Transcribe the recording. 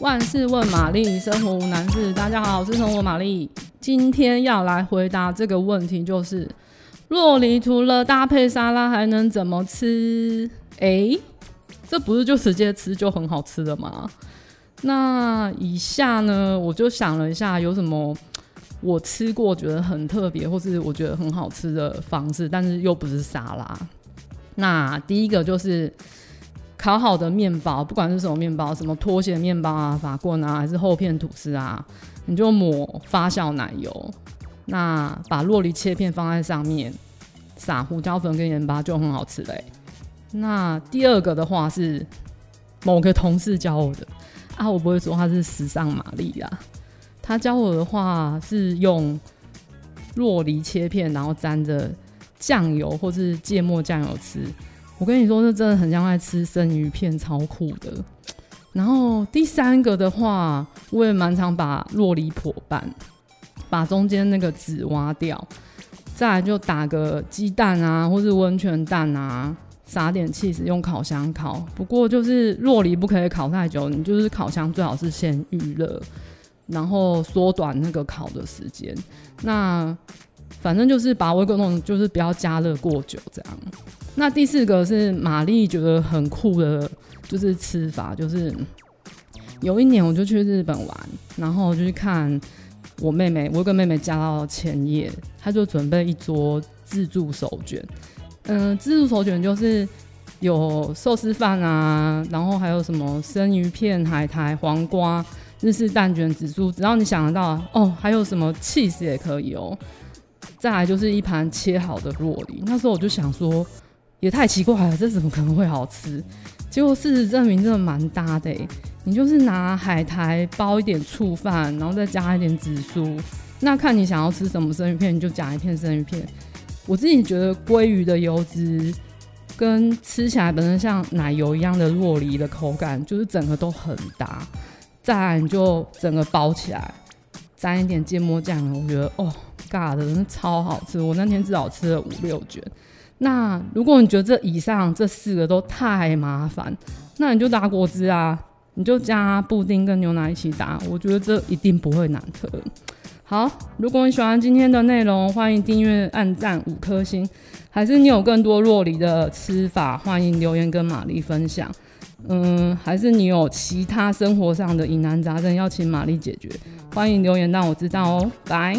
万事问玛丽，生活无难事。大家好，我是生活玛丽。今天要来回答这个问题，就是酪梨除了搭配沙拉还能怎么吃？哎、这不是就直接吃就很好吃的吗？那以下呢，我就想了一下，有什么我吃过觉得很特别，或是我觉得很好吃的方式，但是又不是沙拉。那第一个就是。烤好的面包，不管是什么面包，什么拖鞋面包啊、法棍啊，还是厚片吐司啊，你就抹发酵奶油，那把酪梨切片放在上面，撒胡椒粉跟盐巴就很好吃嘞。那第二个的话是某个同事教我的啊，我不会说他是时尚玛丽啊，他教我的话是用酪梨切片，然后沾着酱油或是芥末酱油吃。我跟你说，这真的很像在吃生鱼片，超酷的。然后第三个的话，我也蛮常把酪梨破半，把中间那个籽挖掉，再来就打个鸡蛋啊，或是温泉蛋啊，撒点起司用烤箱烤。不过就是酪梨不可以烤太久，你就是烤箱最好是先预热，然后缩短那个烤的时间。那反正就是把微波炉就是不要加热过久，这样。那第四个是玛丽觉得很酷的，就是吃法，就是有一年我就去日本玩，然后就去看我妹妹，我跟妹妹嫁到千叶，她就准备一桌自助手卷，嗯、自助手卷就是有寿司饭啊，然后还有什么生鱼片、海苔、黄瓜、日式蛋卷、紫苏，只要你想得到哦，还有什么起司也可以哦，再来就是一盘切好的酪梨，那时候我就想说。也太奇怪了，这怎么可能会好吃？结果事实证明，真的蛮搭的。你就是拿海苔包一点醋饭，然后再加一点紫苏。那看你想要吃什么生鱼片，你就夹一片生鱼片。我自己觉得鲑鱼的油脂跟吃起来本身像奶油一样的酪梨的口感，就是整个都很搭。再来你就整个包起来，沾一点芥末酱，我觉得哦，God 真的超好吃。我那天至少吃了五六卷。那如果你觉得这以上这四个都太麻烦，那你就打果汁啊，你就加布丁跟牛奶一起打，我觉得这一定不会难喝。好，如果你喜欢今天的内容，欢迎订阅、按赞五颗星。还是你有更多洛梨的吃法，欢迎留言跟玛丽分享。嗯，还是你有其他生活上的疑难杂症要请玛丽解决，欢迎留言让我知道哦。拜。